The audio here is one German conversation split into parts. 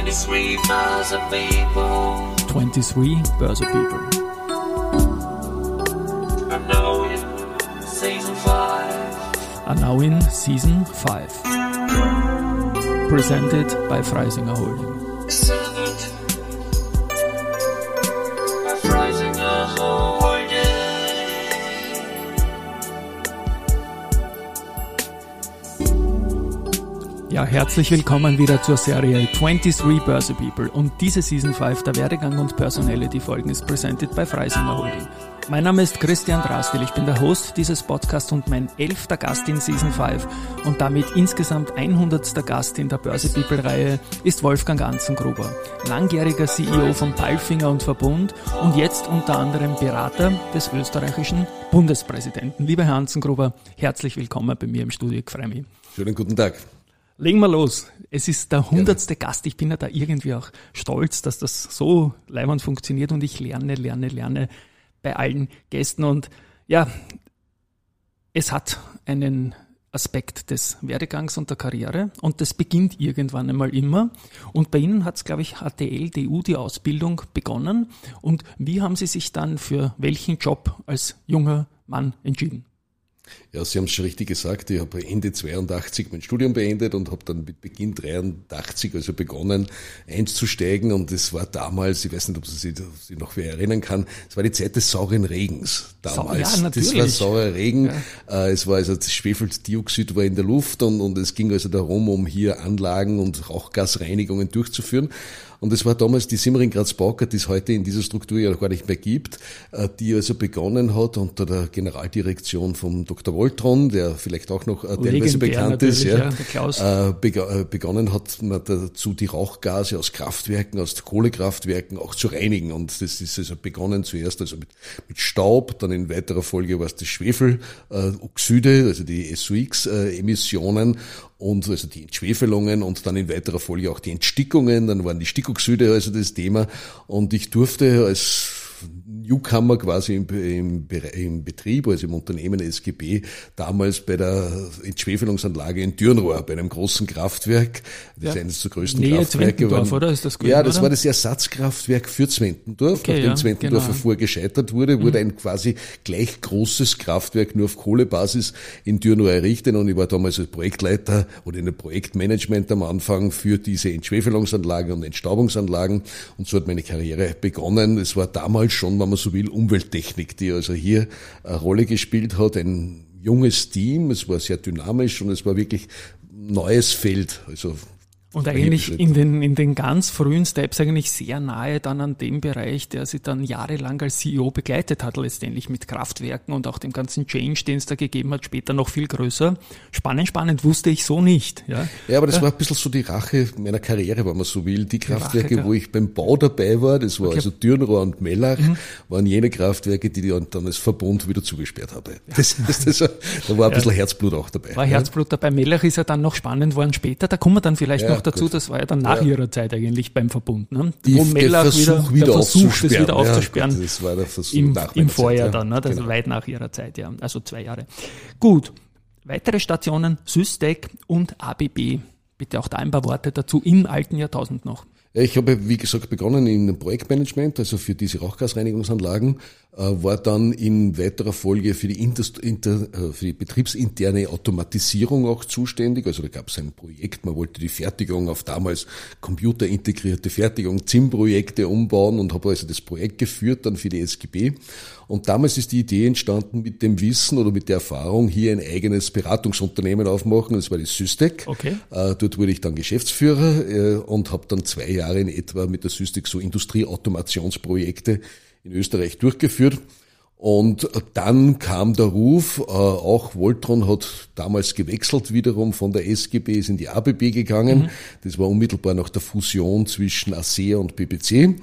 23 Börse People. 23 Börse People. And now in season 5. Are now in season 5. Presented by Freisinger Holding. Ja, herzlich willkommen wieder zur Serie 23 Börse People und diese Season 5 der Werdegang und Personality Folgen ist presented by Freisinger Holding. Mein Name ist Christian Drastil, ich bin der Host dieses Podcasts und mein elfter Gast in Season 5 und damit insgesamt 100. Gast in der Börse People Reihe ist Wolfgang Anzengruber, langjähriger CEO von Palfinger und Verbund und jetzt unter anderem Berater des österreichischen Bundespräsidenten. Lieber Herr Anzengruber, herzlich willkommen bei mir im Studio, ich freue mich. Schönen guten Tag. Legen wir los. Es ist der hundertste Gast. Ich bin ja da irgendwie auch stolz, dass das so leibend funktioniert und ich lerne, lerne, lerne bei allen Gästen. Und ja, es hat einen Aspekt des Werdegangs und der Karriere und das beginnt irgendwann einmal immer. Und bei Ihnen hat es, glaube ich, HTL, DU, die Ausbildung begonnen. Und wie haben Sie sich dann für welchen Job als junger Mann entschieden? Ja, Sie haben es schon richtig gesagt. Ich habe Ende 82 mein Studium beendet und habe dann mit Beginn 83 also begonnen einzusteigen. Und es war damals, ich weiß nicht, ob Sie sich, noch wer erinnern kann, es war die Zeit des sauren Regens damals. Ja, natürlich. Das war saurer Regen. Ja. Es war also das Schwefeldioxid war in der Luft und, und es ging also darum, um hier Anlagen und Rauchgasreinigungen durchzuführen. Und es war damals die Simmering Graz Bauker, die es heute in dieser Struktur ja gar nicht mehr gibt, äh, die also begonnen hat unter der Generaldirektion vom Dr. Voltron, der vielleicht auch noch äh, teilweise bekannt ist, ja, ja äh, begonnen hat man dazu die Rauchgase aus Kraftwerken, aus Kohlekraftwerken auch zu reinigen. Und das ist also begonnen zuerst also mit, mit Staub, dann in weiterer Folge war es das Schwefeloxide, also die SOX-Emissionen und also die Entschwefelungen und dann in weiterer Folge auch die Entstickungen, dann waren die Stickoxide also das Thema. Und ich durfte als Newcomer quasi im, im, im, Betrieb, also im Unternehmen SGB, damals bei der Entschwefelungsanlage in Dürnrohr, bei einem großen Kraftwerk. Das ja. ist eines der größten Nähe Kraftwerke. Waren, oder? Ist das gut, ja, das oder? war das Ersatzkraftwerk für Zwentendorf. Okay, Nachdem ja, Zwentendorf genau. davor gescheitert wurde, wurde ein quasi gleich großes Kraftwerk nur auf Kohlebasis in Dürnrohr errichtet und ich war damals als Projektleiter oder in der Projektmanagement am Anfang für diese Entschwefelungsanlagen und Entstaubungsanlagen und so hat meine Karriere begonnen. Es war damals schon, wenn man so will, Umwelttechnik, die also hier eine Rolle gespielt hat. Ein junges Team, es war sehr dynamisch und es war wirklich neues Feld. Also und eigentlich in den, in den ganz frühen Steps eigentlich sehr nahe dann an dem Bereich, der sie dann jahrelang als CEO begleitet hat, letztendlich mit Kraftwerken und auch dem ganzen Change, den es da gegeben hat, später noch viel größer. Spannend, spannend, wusste ich so nicht. Ja, ja aber das ja. war ein bisschen so die Rache meiner Karriere, wenn man so will. Die Kraftwerke, Rache, wo ich beim Bau dabei war, das war okay. also Dürnrohr und Mellach, mhm. waren jene Kraftwerke, die ich dann als Verbund wieder zugesperrt habe. Das, das, das, da war ein bisschen Herzblut auch dabei. War Herzblut dabei. Mellach ist ja dann noch spannend worden später. Da kommen wir dann vielleicht noch dazu, gut. das war ja dann nach ja. ihrer Zeit eigentlich beim Verbund. Ne? Die, Wo Mellach der Versuch, wieder, der Versuch das wieder aufzusperren. Ja, das war der Versuch im, im Vorjahr Zeit, dann, ne? das genau. weit nach ihrer Zeit, ja. Also zwei Jahre. Gut. Weitere Stationen, Systec und ABB. Bitte auch da ein paar Worte dazu im alten Jahrtausend noch. Ich habe, wie gesagt, begonnen im Projektmanagement, also für diese Rauchgasreinigungsanlagen, war dann in weiterer Folge für die, Indust inter, äh, für die betriebsinterne Automatisierung auch zuständig. Also da gab es ein Projekt, man wollte die Fertigung auf damals computerintegrierte Fertigung, ZIM-Projekte umbauen und habe also das Projekt geführt dann für die SGB. Und damals ist die Idee entstanden mit dem Wissen oder mit der Erfahrung, hier ein eigenes Beratungsunternehmen aufmachen. Das war die Systec. Okay. Dort wurde ich dann Geschäftsführer äh, und habe dann zwei Jahre in etwa mit der Systec so Industrieautomationsprojekte in Österreich durchgeführt. Und dann kam der Ruf, äh, auch Voltron hat damals gewechselt wiederum von der SGB, ist in die ABB gegangen. Mhm. Das war unmittelbar nach der Fusion zwischen ASEA und BBC.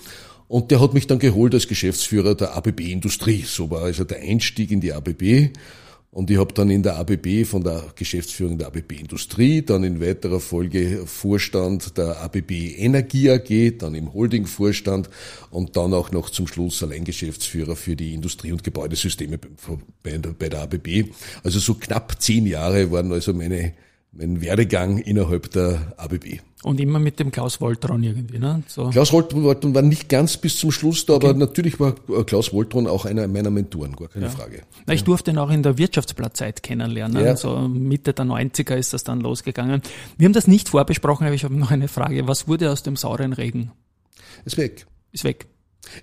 Und der hat mich dann geholt als Geschäftsführer der ABB Industrie. So war also der Einstieg in die ABB. Und ich habe dann in der ABB von der Geschäftsführung der ABB Industrie, dann in weiterer Folge Vorstand der ABB Energie AG, dann im Holding-Vorstand und dann auch noch zum Schluss Alleingeschäftsführer für die Industrie- und Gebäudesysteme bei der ABB. Also so knapp zehn Jahre waren also meine, mein Werdegang innerhalb der ABB. Und immer mit dem Klaus Woltron irgendwie, ne? So. Klaus Woltron war nicht ganz bis zum Schluss da, okay. aber natürlich war äh, Klaus Woltron auch einer meiner Mentoren, gar keine ja. Frage. Na, ich durfte ihn auch in der Wirtschaftsblattzeit kennenlernen. Ja. So Mitte der 90er ist das dann losgegangen. Wir haben das nicht vorbesprochen, aber ich habe noch eine Frage. Was wurde aus dem sauren Regen? Ist weg. Ist weg.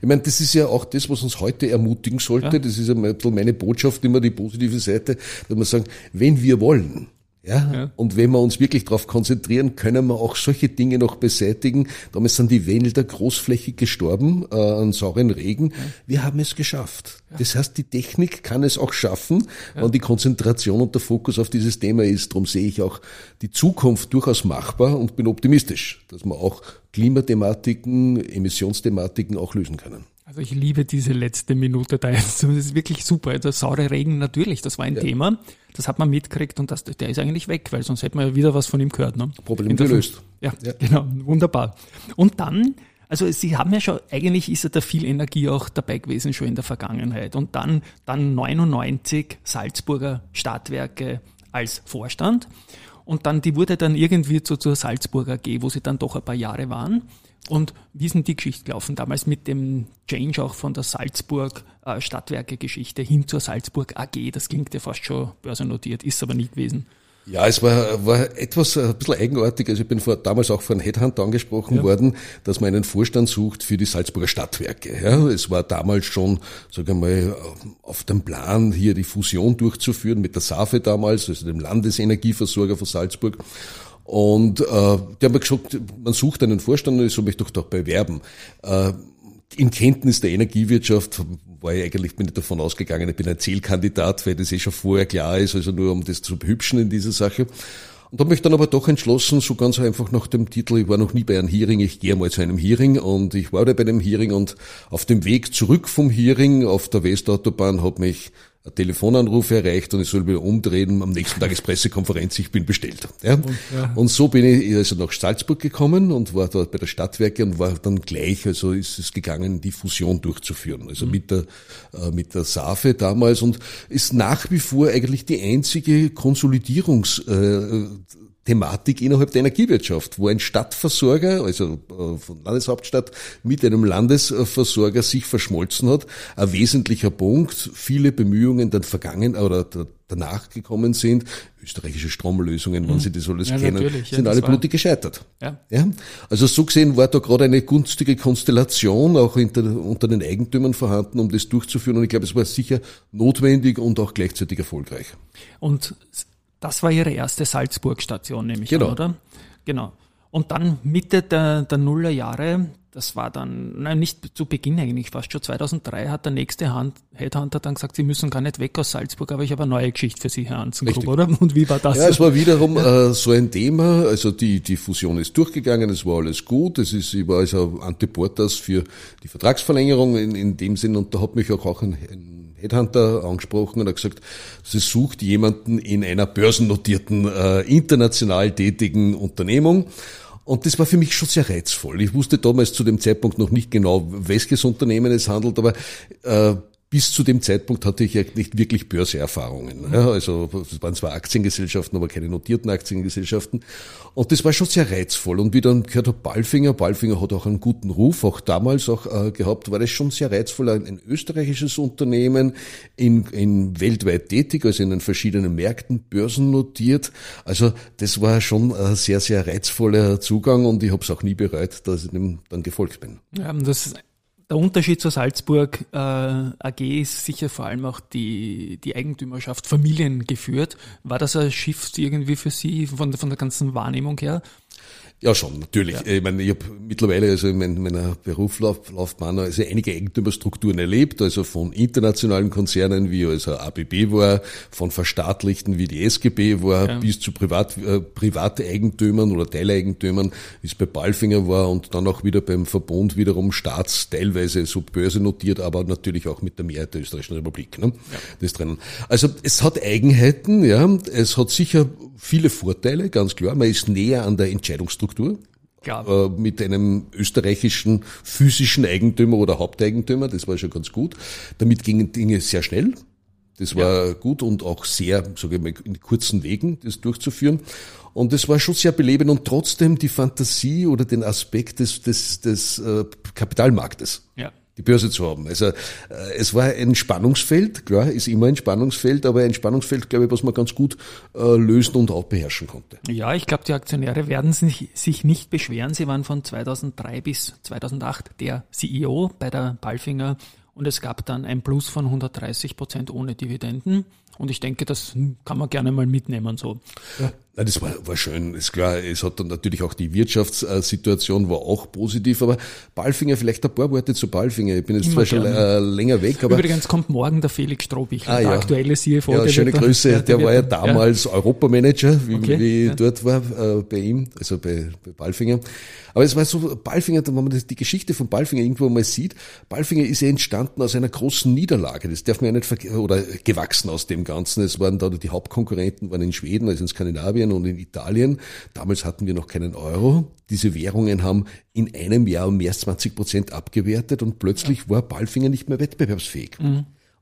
Ich meine, das ist ja auch das, was uns heute ermutigen sollte. Ja. Das ist ja meine Botschaft, immer die positive Seite, dass wir sagen, wenn wir wollen, ja? ja? Und wenn wir uns wirklich darauf konzentrieren, können wir auch solche Dinge noch beseitigen. Damals sind die Wälder großflächig gestorben äh, an sauren Regen. Ja. Wir haben es geschafft. Ja. Das heißt, die Technik kann es auch schaffen, wenn die Konzentration und der Fokus auf dieses Thema ist. Darum sehe ich auch die Zukunft durchaus machbar und bin optimistisch, dass wir auch Klimathematiken, Emissionsthematiken auch lösen können. Also ich liebe diese letzte Minute da. Das ist wirklich super. Der saure Regen natürlich, das war ein ja. Thema. Das hat man mitgekriegt und das, der ist eigentlich weg, weil sonst hätte man ja wieder was von ihm gehört. Ne? Problem gelöst. Ja, ja, genau, wunderbar. Und dann, also Sie haben ja schon, eigentlich ist ja da viel Energie auch dabei gewesen schon in der Vergangenheit. Und dann, dann 99 Salzburger Stadtwerke als Vorstand. Und dann, die wurde dann irgendwie zu, zur Salzburger AG, wo sie dann doch ein paar Jahre waren. Und wie denn die Geschichte gelaufen damals mit dem Change auch von der Salzburg äh, Stadtwerke-Geschichte hin zur Salzburg AG? Das klingt ja fast schon börsennotiert, ist aber nie gewesen. Ja, es war, war etwas ein bisschen eigenartig. Also ich bin vor, damals auch von Headhunter angesprochen ja. worden, dass man einen Vorstand sucht für die Salzburger Stadtwerke. Ja, es war damals schon, sagen wir mal, auf dem Plan, hier die Fusion durchzuführen mit der SAFE damals, also dem Landesenergieversorger von Salzburg. Und äh, die haben mir gesagt, man sucht einen Vorstand und ich soll mich doch doch bewerben. Äh, in Kenntnis der Energiewirtschaft war ich eigentlich, bin ich davon ausgegangen, ich bin ein Zielkandidat, weil das eh schon vorher klar ist, also nur um das zu behübschen in dieser Sache. Und habe mich dann aber doch entschlossen, so ganz einfach nach dem Titel, ich war noch nie bei einem Hearing, ich gehe mal zu einem Hearing und ich war da bei dem Hearing und auf dem Weg zurück vom Hearing auf der Westautobahn hat mich Telefonanruf erreicht und ich soll wieder umdrehen. Am nächsten Tag ist Pressekonferenz, ich bin bestellt. Ja? Und, ja. und so bin ich also nach Salzburg gekommen und war dort bei der Stadtwerke und war dann gleich, also ist es gegangen, die Fusion durchzuführen. Also mhm. mit der, äh, mit der SAFE damals und ist nach wie vor eigentlich die einzige Konsolidierungs, äh, Thematik innerhalb der Energiewirtschaft, wo ein Stadtversorger, also äh, von Landeshauptstadt, mit einem Landesversorger sich verschmolzen hat. Ein wesentlicher Punkt, viele Bemühungen dann vergangen oder danach gekommen sind, österreichische Stromlösungen, wenn mhm. Sie das alles ja, kennen, sind ja, alle blutig gescheitert. Ja. ja. Also so gesehen war da gerade eine günstige Konstellation auch unter, unter den Eigentümern vorhanden, um das durchzuführen. Und ich glaube, es war sicher notwendig und auch gleichzeitig erfolgreich. Und das war Ihre erste Salzburg-Station, nehme ich genau. an, oder? Genau. Und dann Mitte der, der Nullerjahre, das war dann, nein, nicht zu Beginn eigentlich, fast schon 2003 hat der nächste Hand, Headhunter dann gesagt, Sie müssen gar nicht weg aus Salzburg, aber ich habe eine neue Geschichte für Sie, Herr Anzengrub, oder? Und wie war das? Ja, es war wiederum äh, so ein Thema, also die, die Fusion ist durchgegangen, es war alles gut, es ist, ich war also Antiportas für die Vertragsverlängerung in, in dem Sinn und da hat mich auch, auch ein, ein Headhunter angesprochen und hat gesagt, sie sucht jemanden in einer börsennotierten, äh, international tätigen Unternehmung. Und das war für mich schon sehr reizvoll. Ich wusste damals zu dem Zeitpunkt noch nicht genau, welches Unternehmen es handelt, aber äh, bis zu dem Zeitpunkt hatte ich ja nicht wirklich Börseerfahrungen. Ja, also es waren zwar Aktiengesellschaften, aber keine notierten Aktiengesellschaften. Und das war schon sehr reizvoll. Und wie dann gehört habe, Balfinger, Balfinger hat auch einen guten Ruf, auch damals auch äh, gehabt, war das schon sehr reizvoll. Ein, ein österreichisches Unternehmen, in, in weltweit tätig, also in den verschiedenen Märkten, börsennotiert. Also das war schon ein sehr, sehr reizvoller Zugang und ich habe es auch nie bereut, dass ich dem dann gefolgt bin. Ja, das der Unterschied zur Salzburg äh, AG ist sicher vor allem auch die, die Eigentümerschaft familiengeführt. War das ein Shift irgendwie für Sie von, von der ganzen Wahrnehmung her? Ja, schon, natürlich. Ja. Ich meine, ich habe mittlerweile also in meiner Berufslaufbahn also einige Eigentümerstrukturen erlebt, also von internationalen Konzernen wie also ABB war, von verstaatlichten wie die SGB war, ja. bis zu Privat, äh, Privateigentümern oder Teileigentümern, wie es bei Balfinger war und dann auch wieder beim Verbund wiederum Staats, teilweise so börsennotiert, aber natürlich auch mit der Mehrheit der Österreichischen Republik. Ne? Ja. Das drinnen. Also es hat Eigenheiten, ja, es hat sicher viele Vorteile, ganz klar. Man ist näher an der Entscheidungsstruktur. Äh, mit einem österreichischen physischen Eigentümer oder Haupteigentümer, das war schon ganz gut. Damit gingen Dinge sehr schnell. Das war gut und auch sehr, sage ich mal, in kurzen Wegen, das durchzuführen. Und das war schon sehr belebend und trotzdem die Fantasie oder den Aspekt des, des, des äh, Kapitalmarktes. Ja. Die Börse zu haben. Also äh, es war ein Spannungsfeld, klar, ist immer ein Spannungsfeld, aber ein Spannungsfeld, glaube ich, was man ganz gut äh, lösen und auch beherrschen konnte. Ja, ich glaube, die Aktionäre werden sich, nicht beschweren. Sie waren von 2003 bis 2008 der CEO bei der Balfinger und es gab dann ein Plus von 130 Prozent ohne Dividenden. Und ich denke, das kann man gerne mal mitnehmen. So. Ja. Ja, das war, war schön, ist klar. Es hat dann natürlich auch die Wirtschaftssituation war auch positiv, aber Balfinger, vielleicht ein paar Worte zu Balfinger. Ich bin jetzt Immer zwar schon äh, länger weg, aber Übrigens kommt morgen der Felix Strohbichler, Ah, der ja. aktuelle CFO. ja, der schöne Grüße. ja, Der war ja damals Europamanager, wie, Okay, wie ja. dort war äh, bei ihm, also bei, bei Balfinger. Aber es war so, Balfinger, wenn man die Geschichte von Balfinger irgendwo mal sieht, Balfinger ist ja entstanden aus einer großen Niederlage. Das darf man ja nicht vergessen, oder gewachsen aus dem Ganzen. Es waren da die Hauptkonkurrenten waren in Schweden, also in Skandinavien und in Italien. Damals hatten wir noch keinen Euro. Diese Währungen haben in einem Jahr um mehr als 20 Prozent abgewertet und plötzlich war Balfinger nicht mehr wettbewerbsfähig.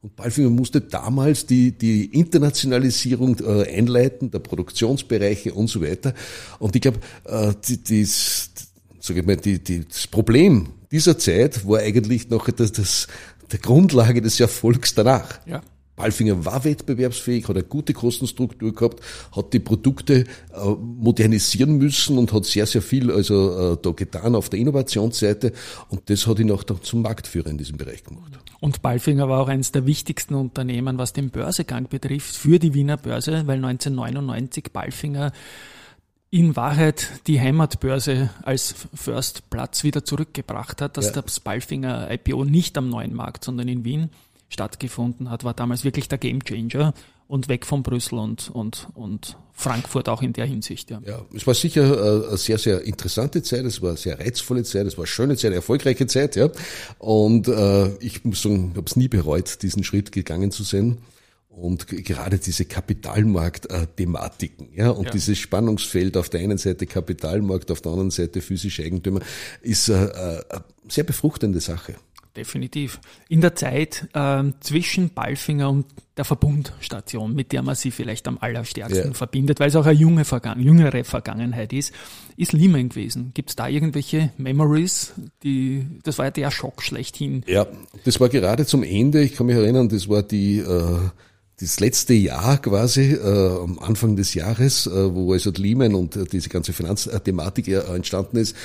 Und Balfinger musste damals die, die Internationalisierung äh, einleiten, der Produktionsbereiche und so weiter. Und ich glaube, äh, die, dies, sag ich mal, die, die, das Problem dieser Zeit war eigentlich noch das, das, der Grundlage des Erfolgs danach. Ja. Balfinger war wettbewerbsfähig, hat eine gute Kostenstruktur gehabt, hat die Produkte äh, modernisieren müssen und hat sehr, sehr viel also äh, da getan auf der Innovationsseite und das hat ihn auch zum Marktführer in diesem Bereich gemacht. Und Balfinger war auch eines der wichtigsten Unternehmen, was den Börsegang betrifft, für die Wiener Börse, weil 1999 Balfinger in Wahrheit die Heimatbörse als First Platz wieder zurückgebracht hat, dass Ja. das Balfinger IPO nicht am neuen Markt, sondern in Wien stattgefunden hat, war damals wirklich der Gamechanger und weg von Brüssel und, und, und Frankfurt auch in der Hinsicht. Ja. Ja, es war sicher äh, eine sehr, sehr interessante Zeit, es war eine sehr reizvolle Zeit, es war eine schöne Zeit, eine erfolgreiche Zeit, ja. Und äh, ich muss sagen, ich habe es nie bereut, diesen Schritt gegangen zu sein. Und gerade diese Kapitalmarkt-Thematiken, ja, und Ja. dieses Spannungsfeld auf der einen Seite Kapitalmarkt, auf der anderen Seite physische Eigentümer, ist äh, äh, eine sehr befruchtende Sache. Definitiv. In der Zeit ähm, zwischen Balfinger und der Verbundstation, mit der man sie vielleicht am allerstärksten Ja. verbindet, weil es auch eine junge Vergangen jüngere Vergangenheit ist, ist Lehman gewesen. Gibt es da irgendwelche Memories? Die, das war ja der Schock schlechthin. Ja, das war gerade zum Ende. Ich kann mich erinnern, das war die äh, das letzte Jahr quasi äh, am Anfang des Jahres, äh, wo also Lehman und äh, diese ganze Finanzthematik äh, entstanden ist.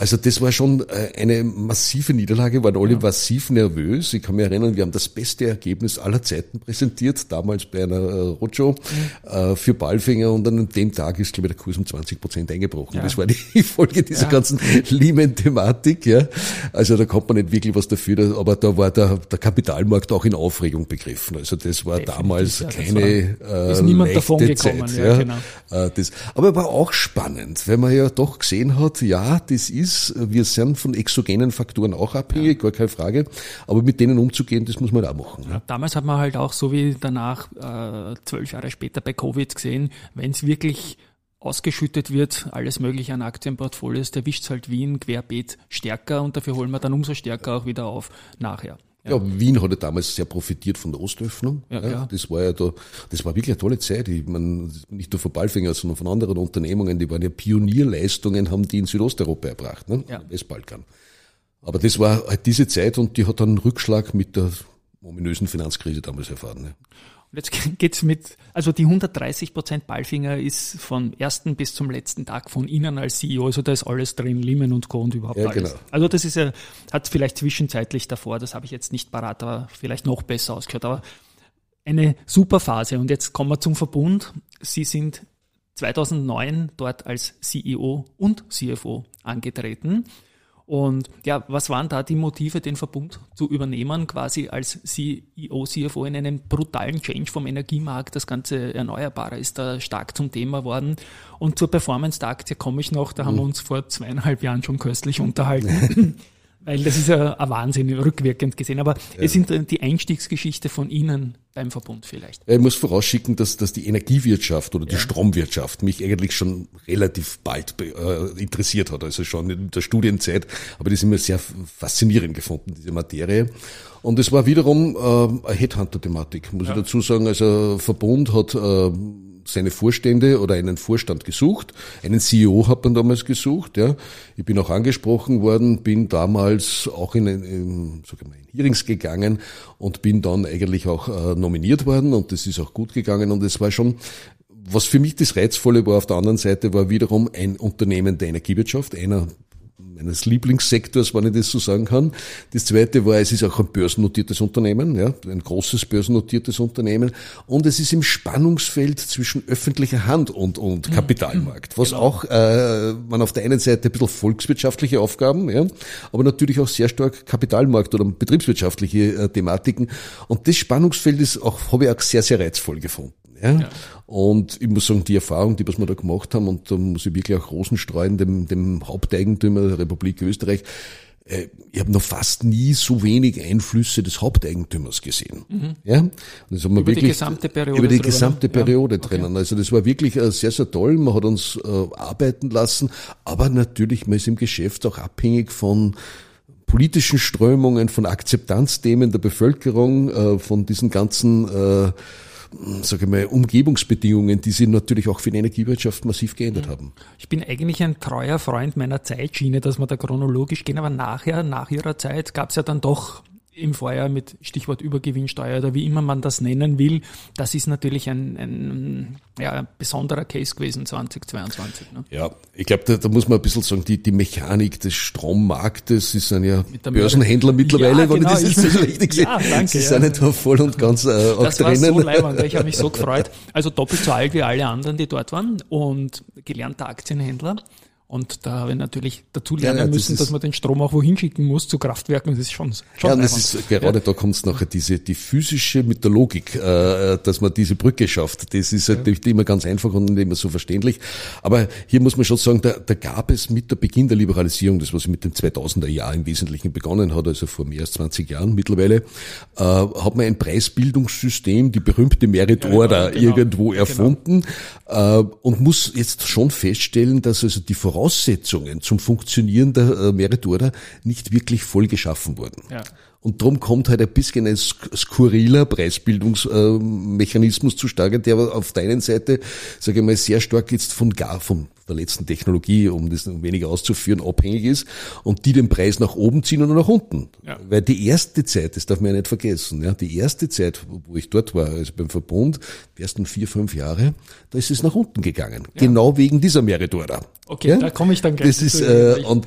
Also das war schon äh, eine massive Niederlage, waren alle massiv nervös. Ich kann mich erinnern, wir haben das beste Ergebnis aller Zeiten präsentiert, damals bei einer äh, Roadshow äh, für Balfinger und an dem Tag ist, glaube ich, der Kurs um 20 Prozent eingebrochen. Ja. Das war die Folge dieser Ja. ganzen Lehman-Thematik. Ja. Also da kommt man nicht wirklich was dafür, da- aber da war der, der Kapitalmarkt auch in Aufregung begriffen. Also das war Definitiv, damals ja, das keine äh, ist niemand leichte davongekommen, Zeit. ja, genau. Das, aber war auch spannend, weil man ja doch gesehen hat, ja, das ist, wir sind von exogenen Faktoren auch abhängig, gar keine Frage, aber mit denen umzugehen, das muss man auch machen. Ja. Damals hat man halt auch so wie danach, äh, zwölf Jahre später bei Covid gesehen, wenn es wirklich ausgeschüttet wird, alles mögliche an Aktienportfolios, der wischt halt Wien querbeet stärker und dafür holen wir dann umso stärker auch wieder auf nachher. Ja, Wien hat ja damals sehr profitiert von der Ostöffnung. Ja, ja. Das war ja da, das war wirklich eine tolle Zeit. Ich meine, nicht nur von Balfinger, sondern von anderen Unternehmungen, die waren ja Pionierleistungen, haben die in Südosteuropa erbracht, ne? Ja. Westbalkan. Aber das war halt diese Zeit und die hat dann einen Rückschlag mit der ominösen Finanzkrise damals erfahren. Ne? Jetzt geht's mit, also die 130 Prozent Balfinger ist vom ersten bis zum letzten Tag von Ihnen als CEO, also da ist alles drin, Lehman und Co. und überhaupt Ja, alles. genau. Also das ist ja, hat vielleicht zwischenzeitlich davor, das habe ich jetzt nicht parat, aber vielleicht noch besser ausgehört, aber eine super Phase. Und jetzt kommen wir zum Verbund. Sie sind 2009 dort als CEO und CFO angetreten. Und ja, was waren da die Motive, den Verbund zu übernehmen, quasi als CEO, CFO in einem brutalen Change vom Energiemarkt? Das ganze Erneuerbare ist da stark zum Thema worden. Und zur Performance der Aktie komme ich noch, da haben wir uns vor zweieinhalb Jahren schon köstlich unterhalten. Weil das ist ja ein Wahnsinn, rückwirkend gesehen. Aber es sind die Einstiegsgeschichte von Ihnen beim Verbund vielleicht. Ich muss vorausschicken, dass, dass die Energiewirtschaft oder die Stromwirtschaft mich eigentlich schon relativ bald äh, interessiert hat, also schon in der Studienzeit, aber das immer sehr faszinierend gefunden, diese Materie. Und es war wiederum äh, eine Headhunter-Thematik, muss ja. ich dazu sagen. Also Verbund hat äh, seine Vorstände oder einen Vorstand gesucht. Einen CEO hat man damals gesucht. Ja. Ich bin auch angesprochen worden, bin damals auch in, in, sag ich mal, in Hearings gegangen und bin dann eigentlich auch äh, nominiert worden und das ist auch gut gegangen und es war schon was für mich das Reizvolle war auf der anderen Seite, war wiederum ein Unternehmen der Energiewirtschaft, einer meines Lieblingssektors, wenn ich das so sagen kann. Das zweite war, es ist auch ein börsennotiertes Unternehmen, ja, ein großes börsennotiertes Unternehmen. Und es ist im Spannungsfeld zwischen öffentlicher Hand und, und mhm. Kapitalmarkt, was genau. auch, äh, man auf der einen Seite ein bisschen volkswirtschaftliche Aufgaben, ja, aber natürlich auch sehr stark Kapitalmarkt oder betriebswirtschaftliche äh, Thematiken. Und das Spannungsfeld ist auch, habe ich auch sehr, sehr reizvoll gefunden. Ja? ja? Und ich muss sagen, die Erfahrung, die was wir da gemacht haben, und da muss ich wirklich auch Rosen streuen, dem, dem Haupteigentümer der Republik Österreich, äh, ich habe noch fast nie so wenig Einflüsse des Haupteigentümers gesehen. Mhm. Ja? Und das haben wir über wirklich, die gesamte Periode über die drüber, gesamte ne? Periode ja. drinnen. Also das war wirklich äh, sehr, sehr toll. Man hat uns äh, arbeiten lassen, aber natürlich, man ist im Geschäft auch abhängig von politischen Strömungen, von Akzeptanzthemen der Bevölkerung, von diesen ganzen äh, sage ich mal, Umgebungsbedingungen, die sich natürlich auch für die Energiewirtschaft massiv geändert mhm. haben. Ich bin eigentlich ein treuer Freund meiner Zeitschiene, dass wir da chronologisch gehen, aber nachher, nach ihrer Zeit, gab es ja dann doch im Vorjahr mit Stichwort Übergewinnsteuer oder wie immer man das nennen will, das ist natürlich ein, ein ja, besonderer Case gewesen 2022. Ne? Ja, ich glaube, da, da, muss man ein bisschen sagen, die, die Mechanik des Strommarktes, sie sind ja Börsenhändler mittlerweile, ja, wenn genau, ich das so richtig sehe. Ja, danke. Sie sind ja da voll und ganz äh, auch das drinnen. Das war so leibend, ich habe mich so gefreut. Also doppelt so alt wie alle anderen, die dort waren und gelernter Aktienhändler. Und da ich natürlich dazu lernen ja, ja, müssen, das dass man den Strom auch wohin schicken muss zu Kraftwerken. Das ist schon, schon Ja, und das ist gerade ja. da kommt es nachher diese die physische mit der Logik, äh, dass man diese Brücke schafft. Das ist halt nicht immer ganz einfach und nicht immer so verständlich. Aber hier muss man schon sagen, da, da gab es mit der Beginn der Liberalisierung, das was mit dem 2000er Jahr im Wesentlichen begonnen hat, also vor mehr als 20 Jahren mittlerweile, äh, hat man ein Preisbildungssystem, die berühmte Merit Order, genau, irgendwo genau. erfunden genau. äh, und muss jetzt schon feststellen, dass also die Voraussetzungen Voraussetzungen zum Funktionieren der äh, Meritora nicht wirklich voll geschaffen wurden. Ja. Und darum kommt halt ein bisschen ein skurriler Preisbildungsmechanismus zustande, der aber auf der einen Seite, sage ich mal, sehr stark jetzt von gar, von der letzten Technologie, um das weniger auszuführen, abhängig ist und die den Preis nach oben ziehen oder nach unten. Ja. Weil die erste Zeit, das darf man ja nicht vergessen, ja, die erste Zeit, wo ich dort war, also beim Verbund, die ersten vier, fünf Jahre, da ist es nach unten gegangen. Ja. Genau wegen dieser Meritora. Okay, ja? da komme ich dann gleich. Das ist, äh, und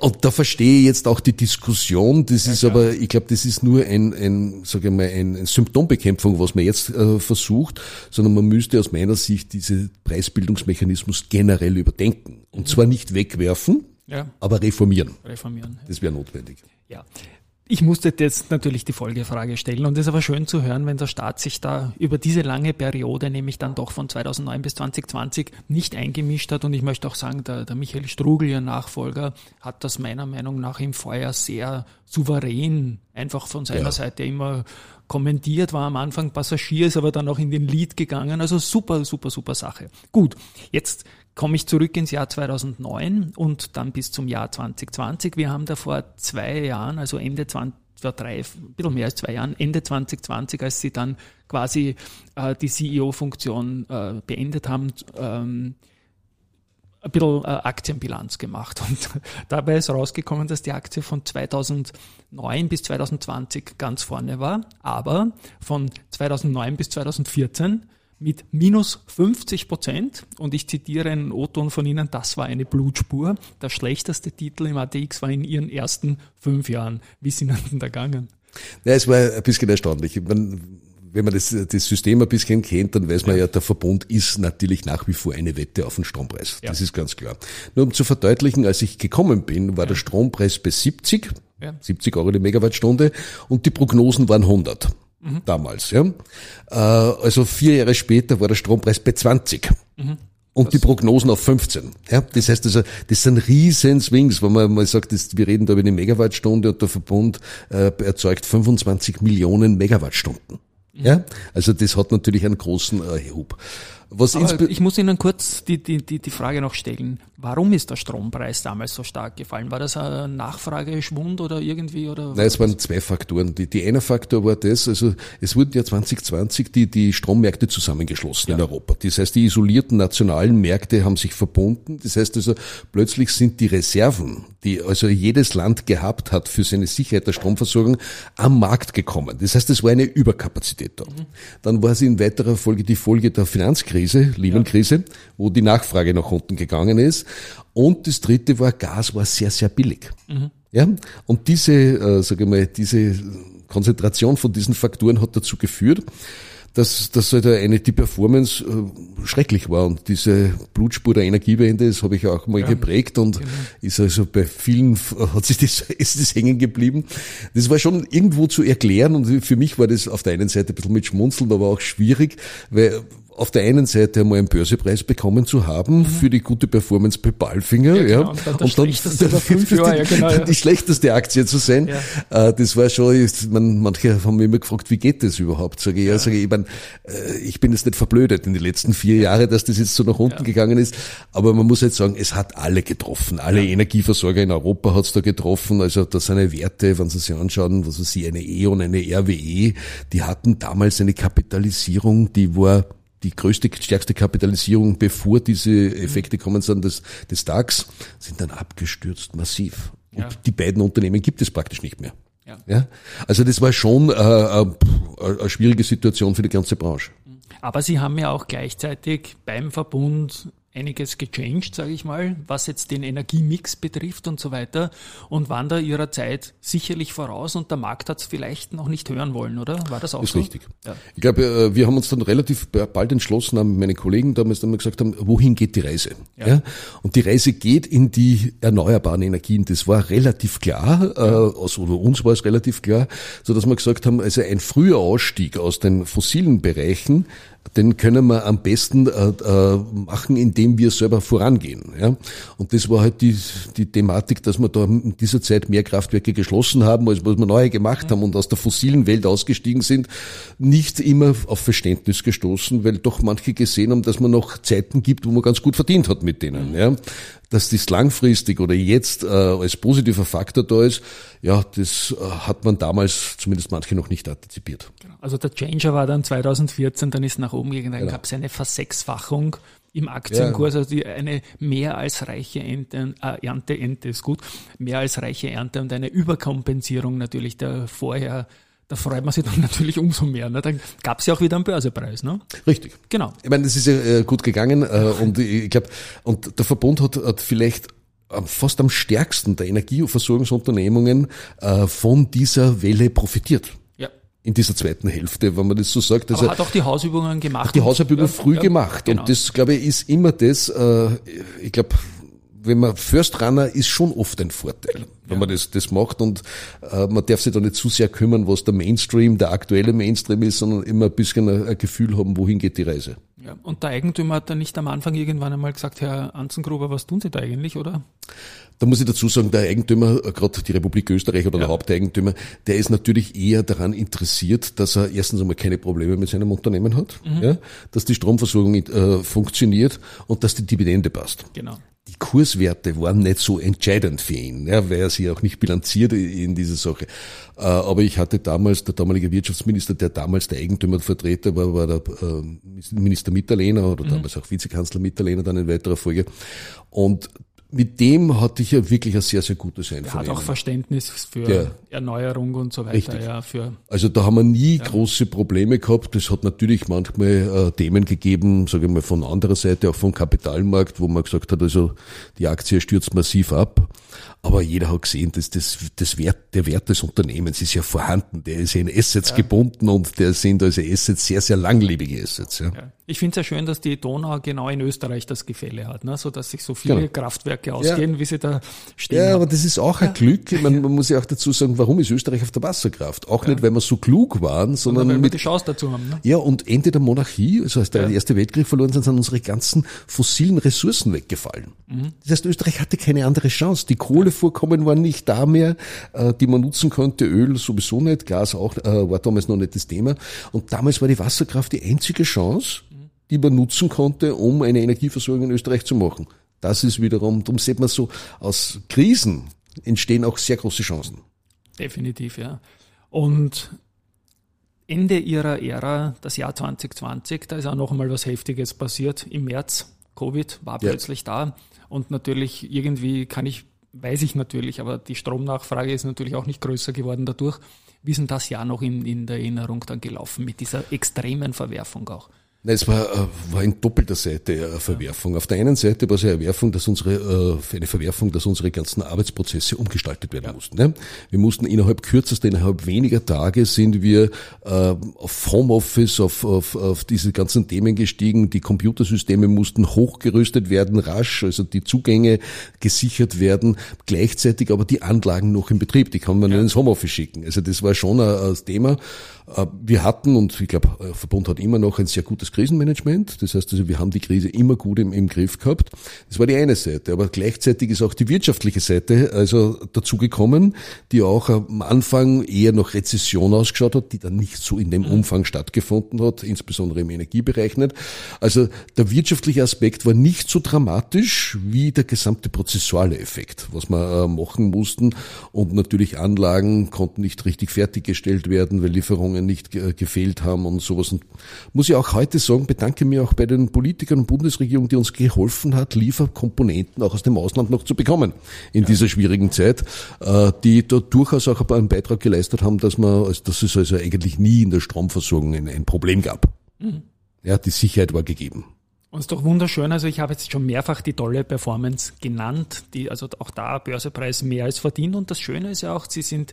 und da verstehe ich jetzt auch die Diskussion. Das ja, ist klar. aber, ich glaube, das ist nur ein, ein sage ich mal, ein Symptombekämpfung, was man jetzt äh, versucht, sondern man müsste aus meiner Sicht diese Preisbildungsmechanismus generell überdenken. Und mhm. zwar nicht wegwerfen, ja. aber reformieren. Reformieren. Das wäre notwendig. Ja. Ich musste jetzt natürlich die Folgefrage stellen und es ist aber schön zu hören, wenn der Staat sich da über diese lange Periode, nämlich dann doch von 2009 bis 2020, nicht eingemischt hat. Und ich möchte auch sagen, der, der Michael Strugel, Ihr Nachfolger, hat das meiner Meinung nach im Vorjahr sehr souverän einfach von seiner ja. Seite immer kommentiert, war am Anfang Passagier, ist aber dann auch in den Lied gegangen. Also super, super, super Sache. Gut, jetzt komme ich zurück ins Jahr 2009 und dann bis zum Jahr 2020. Wir haben da vor zwei Jahren, also Ende 20, vor drei, ein bisschen mehr als zwei Jahren, Ende 2020, als sie dann quasi äh, die CEO-Funktion äh, beendet haben, ähm, ein bisschen äh, Aktienbilanz gemacht. Und dabei ist rausgekommen, dass die Aktie von 2009 bis 2020 ganz vorne war, aber von 2009 bis 2014 mit minus 50 Prozent. Und ich zitiere einen O-Ton von Ihnen, das war eine Blutspur. Der schlechteste Titel im ATX war in Ihren ersten fünf Jahren. Wie sind Ihnen da gegangen? Ja, es war ein bisschen erstaunlich. Man, wenn man das, das System ein bisschen kennt, dann weiß man ja. ja, der Verbund ist natürlich nach wie vor eine Wette auf den Strompreis. Ja. Das ist ganz klar. Nur um zu verdeutlichen, als ich gekommen bin, war der Strompreis bei 70, 70 Euro die Megawattstunde und die Prognosen waren 100 mhm. damals. Ja. Äh, also vier Jahre später war der Strompreis bei 20. Mhm. Und die Prognosen auf 15. Ja, das heißt also, das sind riesen Swings, wenn man mal sagt, das, wir reden da über eine Megawattstunde und der Verbund äh, erzeugt 25 Millionen Megawattstunden. Ja, also das hat natürlich einen großen äh, Hub. Was ich muss Ihnen kurz die, die, die, die Frage noch stellen. Warum ist der Strompreis damals so stark gefallen? War das ein Nachfrageschwund oder irgendwie? Oder Nein, es waren zwei Faktoren. Die, die eine Faktor war das, also es wurden ja 2020 die, die Strommärkte zusammengeschlossen ja. in Europa. Das heißt, die isolierten nationalen Märkte haben sich verbunden. Das heißt also, plötzlich sind die Reserven, die also jedes Land gehabt hat für seine Sicherheit der Stromversorgung, am Markt gekommen. Das heißt, es war eine Überkapazität da. Mhm. Dann war es in weiterer Folge die Folge der Finanzkrise Krise, Lehman-Krise, wo die Nachfrage nach unten gegangen ist. Und das dritte war, Gas war sehr, sehr billig. Mhm. Ja, und diese, äh, sage ich mal, diese Konzentration von diesen Faktoren hat dazu geführt, dass, dass halt eine, die Performance äh, schrecklich war und diese Blutspur der Energiewende, das habe ich auch mal ja, geprägt und genau. ist also bei vielen hat sich das, ist das hängen geblieben. Das war schon irgendwo zu erklären und für mich war das auf der einen Seite ein bisschen mit Schmunzeln, aber auch schwierig, weil auf der einen Seite einmal einen Börsepreis bekommen zu haben mhm. für die gute Performance bei Balfinger, ja, genau. und dann, und dann, Jahr, ja, genau, ja. die schlechteste Aktie zu sein. Äh, das war schon, man, manche haben mich immer gefragt, wie geht das überhaupt? Sage ich, ja, sage ich, ich, mein, äh, ich bin jetzt nicht verblödet in den letzten vier Jahren, dass das jetzt so nach unten gegangen ist, aber man muss jetzt sagen, es hat alle getroffen. Alle Energieversorger in Europa hat es da getroffen. Also das sind Werte, wenn Sie sich anschauen, was weiß ich, eine E.ON, eine RWE, die hatten damals eine Kapitalisierung, die war die größte, stärkste Kapitalisierung, bevor diese Effekte kommen sind, des, des DAX, sind dann abgestürzt massiv. Und ja. die beiden Unternehmen gibt es praktisch nicht mehr. Ja. ja? Also das war schon äh, äh, eine schwierige Situation für die ganze Branche. Aber Sie haben ja auch gleichzeitig beim Verbund einiges gechanged, sage ich mal, was jetzt den Energiemix betrifft und so weiter und waren da ihrer Zeit sicherlich voraus und der Markt hat es vielleicht noch nicht hören wollen, oder? War das auch ist so? Ist richtig. Ja. Ich glaube, äh, wir haben uns dann relativ bald entschlossen, haben meine Kollegen damals dann mal gesagt haben, wohin geht die Reise? Ja. ja. Und die Reise geht in die erneuerbaren Energien. Das war relativ klar, ja. äh, also uns war es relativ klar, so dass wir gesagt haben, also ein früher Ausstieg aus den fossilen Bereichen den können wir am besten äh, äh, machen, indem wir selber vorangehen. Ja? Und das war halt die, die Thematik, dass wir da in dieser Zeit mehr Kraftwerke geschlossen haben, als was wir neue gemacht haben und aus der fossilen Welt ausgestiegen sind, nicht immer auf Verständnis gestoßen, weil doch manche gesehen haben, dass man noch Zeiten gibt, wo man ganz gut verdient hat mit denen. Ja? Dass das langfristig oder jetzt äh, als positiver Faktor da ist, ja, das äh, hat man damals zumindest manche noch nicht antizipiert. Also der Changer war dann 2014, dann ist nach oben gegangen, dann genau. gab es eine Versechsfachung im Aktienkurs, ja. also die, eine mehr als reiche Ente, äh, Ernte, Ente ist gut, mehr als reiche Ernte und eine Überkompensierung natürlich der vorher da freut man sich dann natürlich umso mehr. Ne? Dann gab es ja auch wieder einen Börsepreis. Ne? Richtig. Genau. Ich meine, das ist ja äh, gut gegangen äh, und ich glaube, und der Verbund hat, hat vielleicht fast am stärksten der Energieversorgungsunternehmungen äh, von dieser Welle profitiert. In dieser zweiten Hälfte, wenn man das so sagt. Also, hat auch die Hausübungen gemacht. Die Hausübungen früh ja, gemacht. Genau. Und das, glaube ich, ist immer das, äh, ich glaube, wenn man First Runner ist schon oft ein Vorteil, wenn ja. man das, das macht und äh, man darf sich da nicht zu sehr kümmern, was der Mainstream, der aktuelle Mainstream ist, sondern immer ein bisschen ein, ein Gefühl haben, wohin geht die Reise. Ja, und der Eigentümer hat dann nicht am Anfang irgendwann einmal gesagt, Herr Anzengruber, was tun Sie da eigentlich, oder? Da muss ich dazu sagen, der Eigentümer, äh, gerade die Republik Österreich oder ja. der Haupteigentümer, der ist natürlich eher daran interessiert, dass er erstens einmal keine Probleme mit seinem Unternehmen hat, mhm. ja, dass die Stromversorgung äh, funktioniert und dass die Dividende passt. Genau die Kurswerte waren nicht so entscheidend für ihn, ja, weil er sie auch nicht bilanziert in dieser Sache. Äh, aber ich hatte damals, der damalige Wirtschaftsminister, der damals der Eigentümervertreter war, war der äh, Minister Mitterlehner oder mhm. damals auch Vizekanzler Mitterlehner dann in weiterer Folge. Und mit dem hatte ich ja wirklich ein sehr, sehr gutes Einvernehmen. Er hat auch Verständnis für ja. Erneuerung und so weiter. Richtig. Ja, für also da haben wir nie ja. große Probleme gehabt. Es hat natürlich manchmal äh, Themen gegeben, sage ich mal, von anderer Seite, auch vom Kapitalmarkt, wo man gesagt hat, also die Aktie stürzt massiv ab. Aber jeder hat gesehen, dass das, das Wert, der Wert des Unternehmens ist ja vorhanden. Der ist ja in Assets ja. gebunden und der sind also Assets sehr, sehr langlebige Assets. Ja. Ich finde es ja schön, dass die Donau genau in Österreich das Gefälle hat, ne? so dass sich so viele genau. Kraftwerke ausgehen, wie sie da stehen. Ja, aber das ist auch ein Glück. Man, man muss ja auch dazu sagen, warum ist Österreich auf der Wasserkraft? Auch nicht, weil wir so klug waren, sondern weil mit, wir die Chance dazu haben. Ne? Ja, und Ende der Monarchie, also als der Erste Weltkrieg verloren sind, sind unsere ganzen fossilen Ressourcen weggefallen. Mhm. Das heißt, Österreich hatte keine andere Chance. Die Kohlevorkommen waren nicht da mehr, äh, die man nutzen konnte. Öl sowieso nicht, Gas auch, äh, war damals noch nicht das Thema. Und damals war die Wasserkraft die einzige Chance, die man nutzen konnte, um eine Energieversorgung in Österreich zu machen. Das ist wiederum, darum sieht man so, aus Krisen entstehen auch sehr große Chancen. Definitiv, ja. Und Ende ihrer Ära, das Jahr 2020, da ist auch noch einmal was Heftiges passiert. Im März, Covid war ja. plötzlich da. Und natürlich irgendwie kann ich, weiß ich natürlich, aber die Stromnachfrage ist natürlich auch nicht größer geworden dadurch. Wie ist denn das Jahr noch in, in der Erinnerung dann gelaufen mit dieser extremen Verwerfung auch? Nein, es war, äh, war in doppelter Seite eine Verwerfung. Auf der einen Seite war es eine Verwerfung, dass unsere, äh, eine Verwerfung, dass unsere ganzen Arbeitsprozesse umgestaltet werden ja. mussten. Ne? Wir mussten innerhalb kürzester, innerhalb weniger Tage sind wir äh, auf Homeoffice, auf, auf, auf diese ganzen Themen gestiegen. Die Computersysteme mussten hochgerüstet werden, rasch, also die Zugänge gesichert werden, gleichzeitig aber die Anlagen noch in Betrieb, die kann man ja. ins Homeoffice schicken. Also das war schon ein, ein Thema. Äh, wir hatten, und ich glaube, Verbund hat immer noch ein sehr gutes Krisenmanagement. Das heißt also, wir haben die Krise immer gut im, im Griff gehabt. Das war die eine Seite. Aber gleichzeitig ist auch die wirtschaftliche Seite also dazugekommen, die auch am Anfang eher nach Rezession ausgeschaut hat, die dann nicht so in dem mhm. Umfang stattgefunden hat, insbesondere im Energiebereich nicht. Also der wirtschaftliche Aspekt war nicht so dramatisch wie der gesamte prozessuale Effekt, was wir äh, machen mussten. Und natürlich Anlagen konnten nicht richtig fertiggestellt werden, weil Lieferungen nicht gefehlt haben und sowas. Und muss ich auch heute sagen, bedanke mich auch bei den Politikern und Bundesregierung, die uns geholfen hat, Lieferkomponenten auch aus dem Ausland noch zu bekommen in ja. dieser schwierigen Zeit, äh, die da durchaus auch einen Beitrag geleistet haben, dass man, dass es also eigentlich nie in der Stromversorgung ein, ein Problem gab. Mhm. Ja, die Sicherheit war gegeben. Und es ist doch wunderschön, also ich habe jetzt schon mehrfach die tolle Performance genannt, die also auch da Börsepreis mehr als verdient. Und das Schöne ist ja auch, sie sind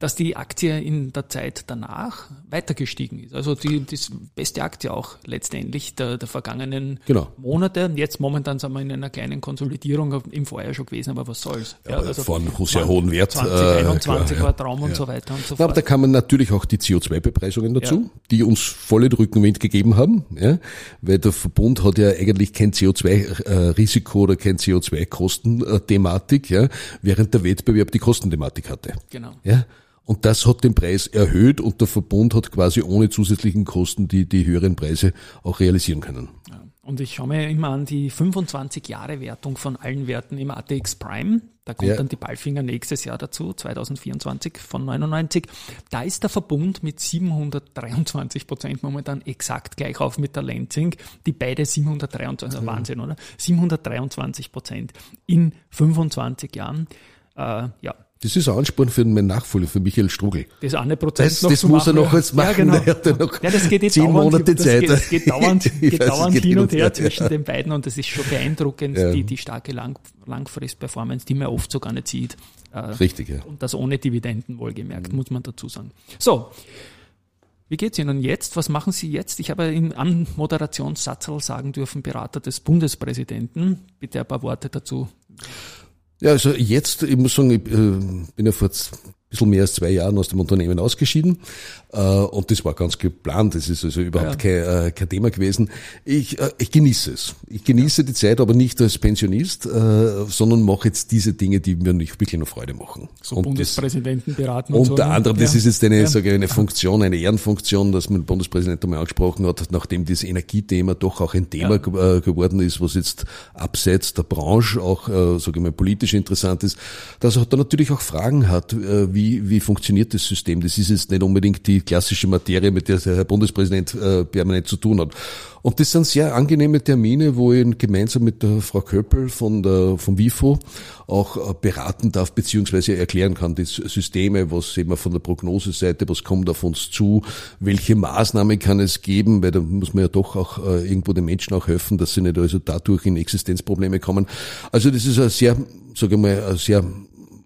dass die Aktie in der Zeit danach weiter gestiegen ist. Also die, die beste Aktie auch letztendlich der, der vergangenen genau. Monate. Jetzt momentan sind wir in einer kleinen Konsolidierung im Vorjahr schon gewesen, aber was soll's. Ja, ja also von sehr hohen Wert. 2021 äh, war Traum und so weiter und so fort. Aber da kamen natürlich auch die CO2-Bepreisungen dazu, ja. die uns volle Rückenwind gegeben haben, ja, weil der Verbund hat ja eigentlich kein CO2-Risiko oder kein CO2-Kostenthematik, ja, während der Wettbewerb die Kostenthematik hatte. Genau. Ja. Und das hat den Preis erhöht und der Verbund hat quasi ohne zusätzlichen Kosten die, die höheren Preise auch realisieren können. Ja. Und ich schaue mir immer an die 25 Jahre Wertung von allen Werten im ATX Prime. Da kommt ja. dann die Ballfinger nächstes Jahr dazu, 2024 von 99. Da ist der Verbund mit 723 Prozent momentan exakt gleich auf mit der Lansing, die beide 723, also Wahnsinn, oder? 723 Prozent in 25 Jahren. Äh, ja, das ist ein Ansporn für meinen Nachfolger, für Michael Strugel. Das eine Prozent das, noch das muss machen. er noch jetzt machen. Ja, genau. Er hat ja noch ja, das geht jetzt zehn dauernd, Monate Zeit. Das geht, geht dauernd, geht dauernd hin und her zwischen ja. den beiden und das ist schon beeindruckend, ja. die, die starke Lang, Langfrist-Performance, die man oft so gar nicht sieht. Äh, Richtig, ja. Und das ohne Dividenden wohlgemerkt, mhm. muss man dazu sagen. So. Wie geht's Ihnen jetzt? Was machen Sie jetzt? Ich habe im Anmoderationssatz sagen dürfen, Berater des Bundespräsidenten. Bitte ein paar Worte dazu. Ja, also jetzt, ich muss sagen, ich äh, bin ja vor bisschen mehr als zwei Jahren aus dem Unternehmen ausgeschieden äh, und das war ganz geplant. Das ist also überhaupt ja. kein, äh, kein Thema gewesen. Ich, äh, ich genieße es. Ich genieße ja. die Zeit, aber nicht als Pensionist, äh, sondern mache jetzt diese Dinge, die mir nicht wirklich noch Freude machen. So und Bundespräsidenten beraten. Und unter so, ne? anderem, das ist jetzt eine, ja. sage ich, eine Funktion, eine Ehrenfunktion, dass mein Bundespräsident einmal angesprochen hat, nachdem das Energiethema doch auch ein Thema äh, geworden ist, was jetzt abseits der Branche auch, äh, sage ich mal, politisch interessant ist, dass er da natürlich auch Fragen hat, äh, wie wie, wie funktioniert das System. Das ist jetzt nicht unbedingt die klassische Materie, mit der der Herr Bundespräsident äh, permanent zu tun hat. Und das sind sehr angenehme Termine, wo ich gemeinsam mit der Frau Köppel von der, vom WIFO auch äh, beraten darf, beziehungsweise erklären kann, die Systeme, was sehen wir von der Prognoseseite, was kommt auf uns zu, welche Maßnahmen kann es geben, weil da muss man ja doch auch äh, irgendwo den Menschen auch helfen, dass sie nicht also dadurch in Existenzprobleme kommen. Also das ist eine sehr, sage ich mal, eine sehr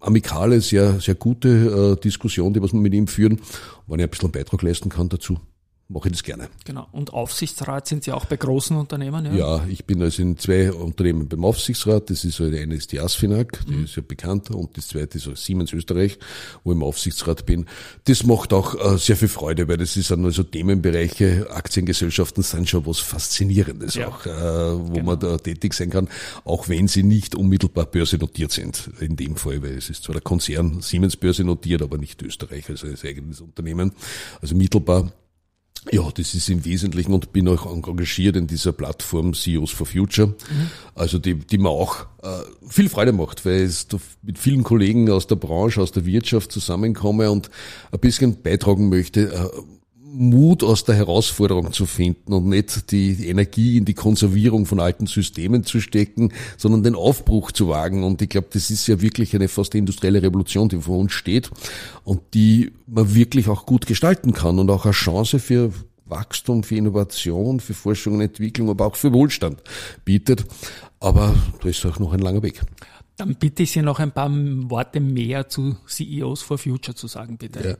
amikale, sehr, sehr gute äh, Diskussion, die was wir mit ihm führen, wenn ich ein bisschen einen Beitrag leisten kann dazu mache ich das gerne. Genau. Und Aufsichtsrat sind Sie auch bei großen Unternehmen? Ja, ja ich bin also in zwei Unternehmen beim Aufsichtsrat. Das ist halt eine ist die Asfinag, die mhm. ist ja bekannter, und das zweite ist Siemens Österreich, wo ich im Aufsichtsrat bin. Das macht auch äh, sehr viel Freude, weil das ist also Themenbereiche, Aktiengesellschaften sind schon was Faszinierendes ja. auch, äh, wo genau. man da tätig sein kann, auch wenn sie nicht unmittelbar börsennotiert sind. In dem Fall, weil es ist zwar der Konzern Siemens börsennotiert, aber nicht Österreich, also ein eigenes Unternehmen. Also mittelbar ja, das ist im Wesentlichen und bin auch engagiert in dieser Plattform CEOs for Future, mhm. also die, die mir auch äh, viel Freude macht, weil ich mit vielen Kollegen aus der Branche, aus der Wirtschaft zusammenkomme und ein bisschen beitragen möchte, äh, Mut aus der Herausforderung zu finden und nicht die Energie in die Konservierung von alten Systemen zu stecken, sondern den Aufbruch zu wagen. Und ich glaube, das ist ja wirklich eine fast industrielle Revolution, die vor uns steht und die man wirklich auch gut gestalten kann und auch eine Chance für Wachstum, für Innovation, für Forschung und Entwicklung, aber auch für Wohlstand bietet. Aber da ist auch noch ein langer Weg. Dann bitte ich Sie noch ein paar Worte mehr zu CEOs for Future zu sagen, bitte. Ja.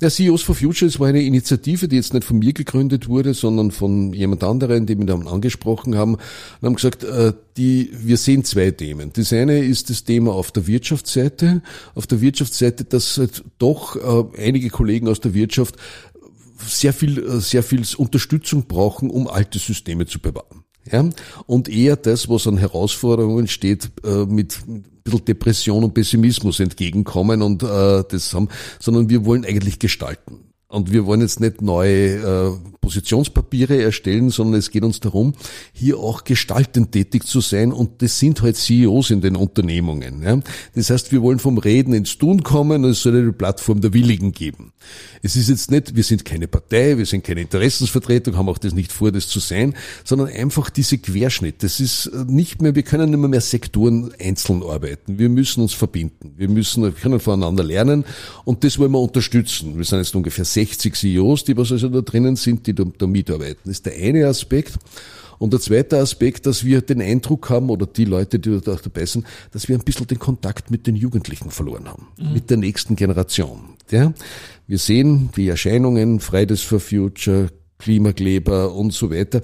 Der CEOs for Futures war eine Initiative, die jetzt nicht von mir gegründet wurde, sondern von jemand anderen, die mich dann angesprochen haben und haben gesagt, äh, die, wir sehen zwei Themen. Das eine ist das Thema auf der Wirtschaftsseite. Auf der Wirtschaftsseite, dass halt doch äh, einige Kollegen aus der Wirtschaft sehr viel, äh, sehr viel Unterstützung brauchen, um alte Systeme zu bewahren. Ja? Und eher das, was an Herausforderungen steht, mit bisschen Depression und Pessimismus entgegenkommen und äh, das haben, sondern wir wollen eigentlich gestalten. Und wir wollen jetzt nicht neue äh, Positionspapiere erstellen, sondern es geht uns darum, hier auch gestaltend tätig zu sein. Und das sind halt CEOs in den Unternehmungen. Ja. Das heißt, wir wollen vom Reden ins Tun kommen und es soll eine Plattform der Willigen geben. Es ist jetzt nicht, wir sind keine Partei, wir sind keine Interessensvertretung, haben auch das nicht vor, das zu sein, sondern einfach diese Querschnitt. Das ist nicht mehr, wir können nicht mehr, mehr Sektoren einzeln arbeiten. Wir müssen uns verbinden. Wir müssen, wir können voneinander lernen und das wollen wir unterstützen. Wir sind jetzt ungefähr 60 CEOs, die was also da drinnen sind, die da, da mitarbeiten. Das ist der eine Aspekt. Und der zweite Aspekt, dass wir den Eindruck haben, oder die Leute, die da dabei sind, dass wir ein bisschen den Kontakt mit den Jugendlichen verloren haben, mhm. mit der nächsten Generation. Ja? Wir sehen die Erscheinungen, Fridays for Future, Klimakleber und so weiter.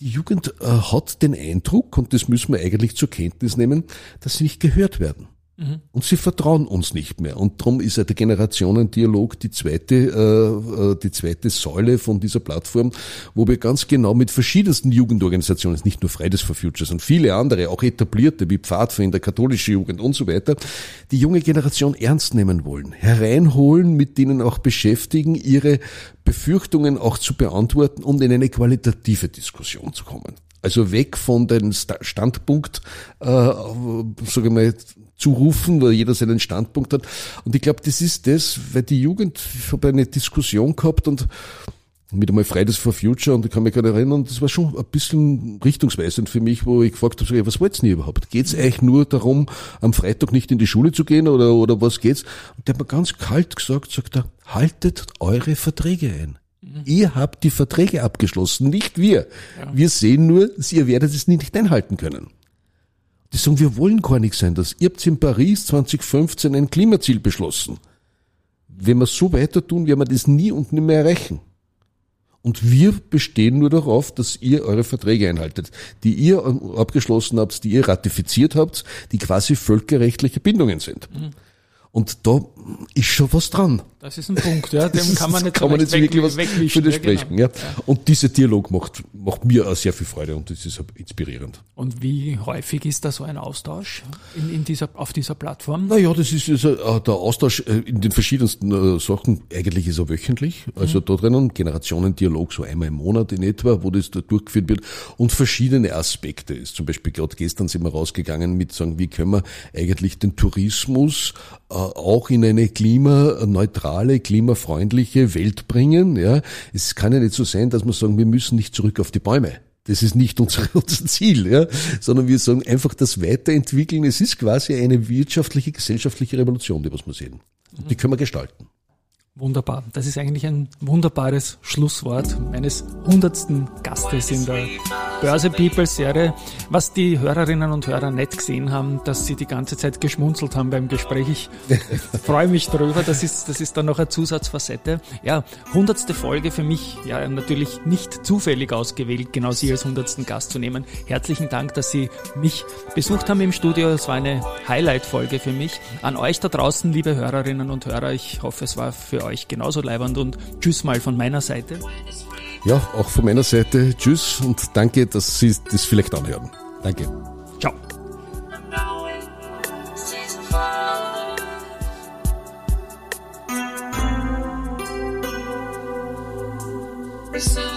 Die Jugend äh, hat den Eindruck, und das müssen wir eigentlich zur Kenntnis nehmen, dass sie nicht gehört werden. Mhm. Und sie vertrauen uns nicht mehr. Und darum ist der Generationendialog die zweite, äh, äh, die zweite Säule von dieser Plattform, wo wir ganz genau mit verschiedensten Jugendorganisationen, nicht nur Fridays for Future, sondern viele andere, auch etablierte wie Pfadfinder, katholische Jugend und so weiter, die junge Generation ernst nehmen wollen, hereinholen, mit denen auch beschäftigen, ihre Befürchtungen auch zu beantworten und in eine qualitative Diskussion zu kommen. Also weg von dem Standpunkt, äh, sage ich mal, zurufen, weil jeder seinen Standpunkt hat. Und ich glaube, das ist das, weil die Jugend, ich habe eine Diskussion gehabt und mit einmal Fridays for Future und ich kann mich gerade erinnern, das war schon ein bisschen richtungsweisend für mich, wo ich gefragt habe, was wollt's denn überhaupt? Geht's eigentlich nur darum, am Freitag nicht in die Schule zu gehen oder, oder was geht's? Und der hat mir ganz kalt gesagt, sagt er, haltet eure Verträge ein. Mhm. Ihr habt die Verträge abgeschlossen, nicht wir. Ja. Wir sehen nur, ihr werdet es nicht einhalten können. Die sagen, wir wollen gar nichts sein. Das. Ihr habt in Paris 2015 ein Klimaziel beschlossen. Wenn wir so weiter tun, werden wir das nie und nie mehr erreichen. Und wir bestehen nur darauf, dass ihr eure Verträge einhaltet, die ihr abgeschlossen habt, die ihr ratifiziert habt, die quasi völkerrechtliche Bindungen sind. Mhm. Und da ist schon was dran. Das ist ein Punkt, ja. Dem kann man nicht, kann man nicht weg, wirklich was wegwischen. das ja, genau. Ja. Und dieser Dialog macht, macht mir auch sehr viel Freude und das ist inspirierend. Und wie häufig ist da so ein Austausch in, in dieser, auf dieser Plattform? Naja, das ist also, äh, der Austausch äh, in den verschiedensten äh, Sachen. Eigentlich ist er wöchentlich. Also da drinnen Generationendialog so einmal im Monat in etwa, wo das da durchgeführt wird und verschiedene Aspekte ist. Zum Beispiel gerade gestern sind wir rausgegangen mit sagen, wie können wir eigentlich den Tourismus auch in eine klimaneutrale, klimafreundliche Welt bringen. Ja, es kann ja nicht so sein, dass wir sagen, wir müssen nicht zurück auf die Bäume. Das ist nicht unser, unser Ziel, ja, sondern wir sagen einfach das Weiterentwickeln. Es ist quasi eine wirtschaftliche, gesellschaftliche Revolution, die was wir sehen. Und die können wir gestalten. Wunderbar. Das ist eigentlich ein wunderbares Schlusswort meines hundertsten Gastes in der Börse People Serie. Was die Hörerinnen und Hörer nicht gesehen haben, dass sie die ganze Zeit geschmunzelt haben beim Gespräch. Ich freue mich drüber. Das ist, das ist dann noch eine Zusatzfacette. Ja, hundertste Folge für mich. Ja, natürlich nicht zufällig ausgewählt, genau Sie als hundertsten Gast zu nehmen. Herzlichen Dank, dass Sie mich besucht haben im Studio. Es war eine Highlight-Folge für mich. An euch da draußen, liebe Hörerinnen und Hörer. Ich hoffe, es war für euch genauso leibend und tschüss mal von meiner Seite. Ja, auch von meiner Seite tschüss und danke, dass Sie das vielleicht anhören. Danke. Ciao. Season 5. Resentment